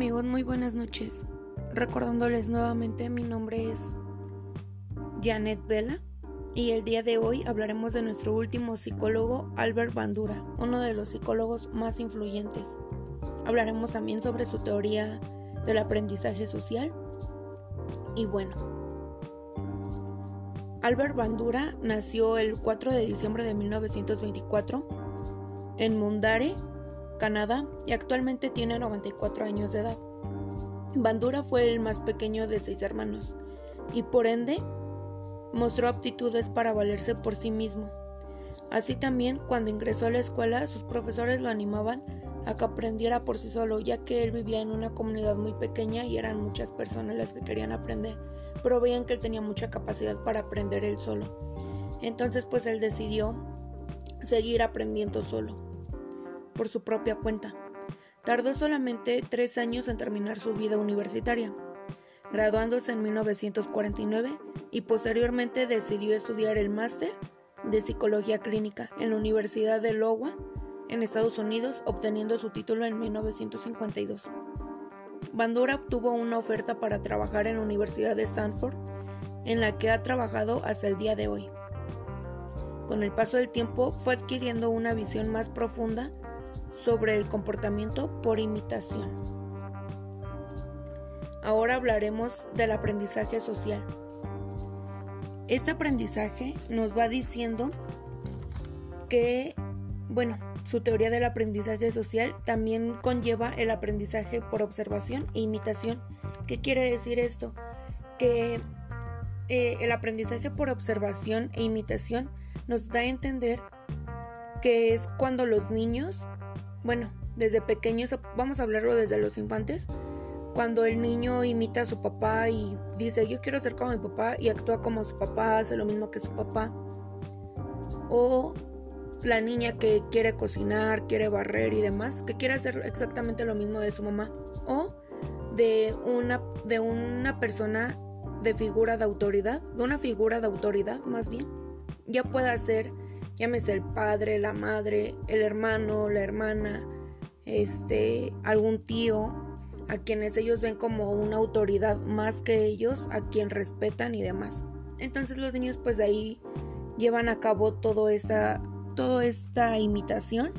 amigos? Muy buenas noches. Recordándoles nuevamente, mi nombre es Janet Vela y el día de hoy hablaremos de nuestro último psicólogo, Albert Bandura, uno de los psicólogos más influyentes. Hablaremos también sobre su teoría del aprendizaje social. Y bueno, Albert Bandura nació el 4 de diciembre de 1924 en Mundare, Canadá, y actualmente tiene 94 años de edad. Bandura fue el más pequeño de seis hermanos y por ende mostró aptitudes para valerse por sí mismo. Así también, cuando ingresó a la escuela, sus profesores lo animaban a que aprendiera por sí solo, ya que él vivía en una comunidad muy pequeña y eran muchas personas las que querían aprender pero veían que él tenía mucha capacidad para aprender él solo. Entonces pues él decidió seguir aprendiendo solo, por su propia cuenta. Tardó solamente tres años en terminar su vida universitaria, graduándose en 1949 y posteriormente decidió estudiar el máster de psicología clínica en la Universidad de Iowa en Estados Unidos, obteniendo su título en 1952. Bandura obtuvo una oferta para trabajar en la Universidad de Stanford, en la que ha trabajado hasta el día de hoy. Con el paso del tiempo fue adquiriendo una visión más profunda sobre el comportamiento por imitación. Ahora hablaremos del aprendizaje social. Este aprendizaje nos va diciendo que, bueno, su teoría del aprendizaje social también conlleva el aprendizaje por observación e imitación. ¿Qué quiere decir esto? Que eh, el aprendizaje por observación e imitación nos da a entender que es cuando los niños, bueno, desde pequeños, vamos a hablarlo desde los infantes, cuando el niño imita a su papá y dice yo quiero ser como mi papá y actúa como su papá, hace lo mismo que su papá. O la niña que quiere cocinar, quiere barrer y demás, que quiere hacer exactamente lo mismo de su mamá o de una de una persona de figura de autoridad, de una figura de autoridad más bien. Ya puede ser llámese el padre, la madre, el hermano, la hermana, este, algún tío, a quienes ellos ven como una autoridad más que ellos, a quien respetan y demás. Entonces los niños pues de ahí llevan a cabo todo esta toda esta imitación,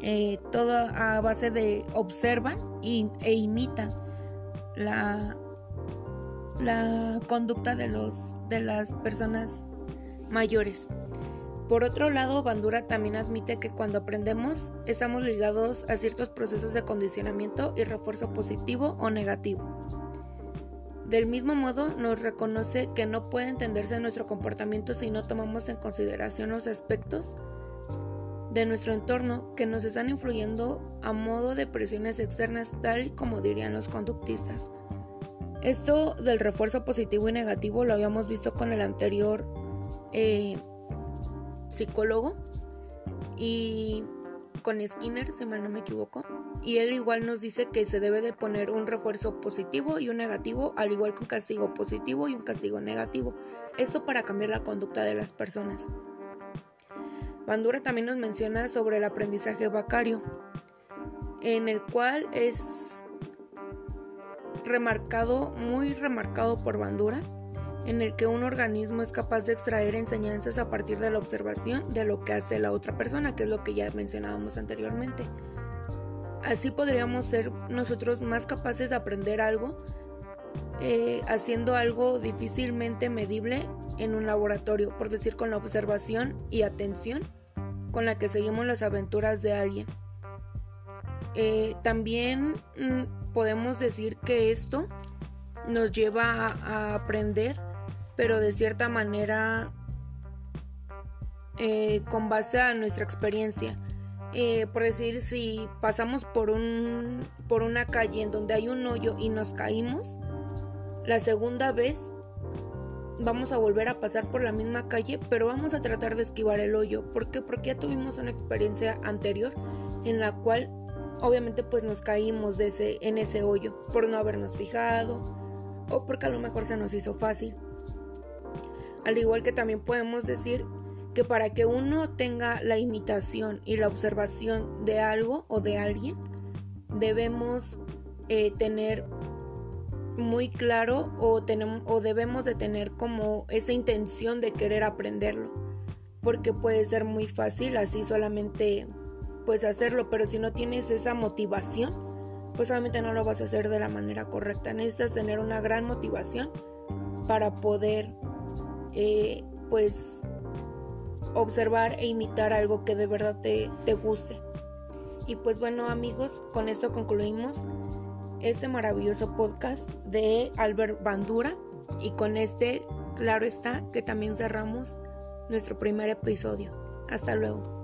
eh, toda a base de observan e imitan la, la conducta de, los, de las personas mayores. Por otro lado, Bandura también admite que cuando aprendemos estamos ligados a ciertos procesos de condicionamiento y refuerzo positivo o negativo. Del mismo modo, nos reconoce que no puede entenderse nuestro comportamiento si no tomamos en consideración los aspectos de nuestro entorno que nos están influyendo a modo de presiones externas, tal como dirían los conductistas. Esto del refuerzo positivo y negativo lo habíamos visto con el anterior eh, psicólogo y con Skinner, si mal no me equivoco y él igual nos dice que se debe de poner un refuerzo positivo y un negativo, al igual que un castigo positivo y un castigo negativo. Esto para cambiar la conducta de las personas. Bandura también nos menciona sobre el aprendizaje bacario, en el cual es remarcado, muy remarcado por Bandura, en el que un organismo es capaz de extraer enseñanzas a partir de la observación de lo que hace la otra persona, que es lo que ya mencionábamos anteriormente. Así podríamos ser nosotros más capaces de aprender algo eh, haciendo algo difícilmente medible en un laboratorio, por decir con la observación y atención con la que seguimos las aventuras de alguien. Eh, también mm, podemos decir que esto nos lleva a, aprender, pero de cierta manera eh, con base a nuestra experiencia. Eh, por decir, si pasamos por, un, por una calle en donde hay un hoyo y nos caímos, la segunda vez vamos a volver a pasar por la misma calle, pero vamos a tratar de esquivar el hoyo. ¿Por qué? Porque ya tuvimos una experiencia anterior en la cual obviamente pues nos caímos en ese hoyo por no habernos fijado o porque a lo mejor se nos hizo fácil. Al igual que también podemos decir que para que uno tenga la imitación y la observación de algo o de alguien, debemos eh, tener muy claro o, tenemos, o debemos de tener como esa intención de querer aprenderlo. Porque puede ser muy fácil así solamente pues hacerlo, pero si no tienes esa motivación, pues obviamente no lo vas a hacer de la manera correcta. Necesitas tener una gran motivación para poder eh, pues observar e imitar algo que de verdad te, te guste. Y pues bueno amigos, con esto concluimos este maravilloso podcast de Albert Bandura y con este, claro está, que también cerramos nuestro primer episodio. Hasta luego.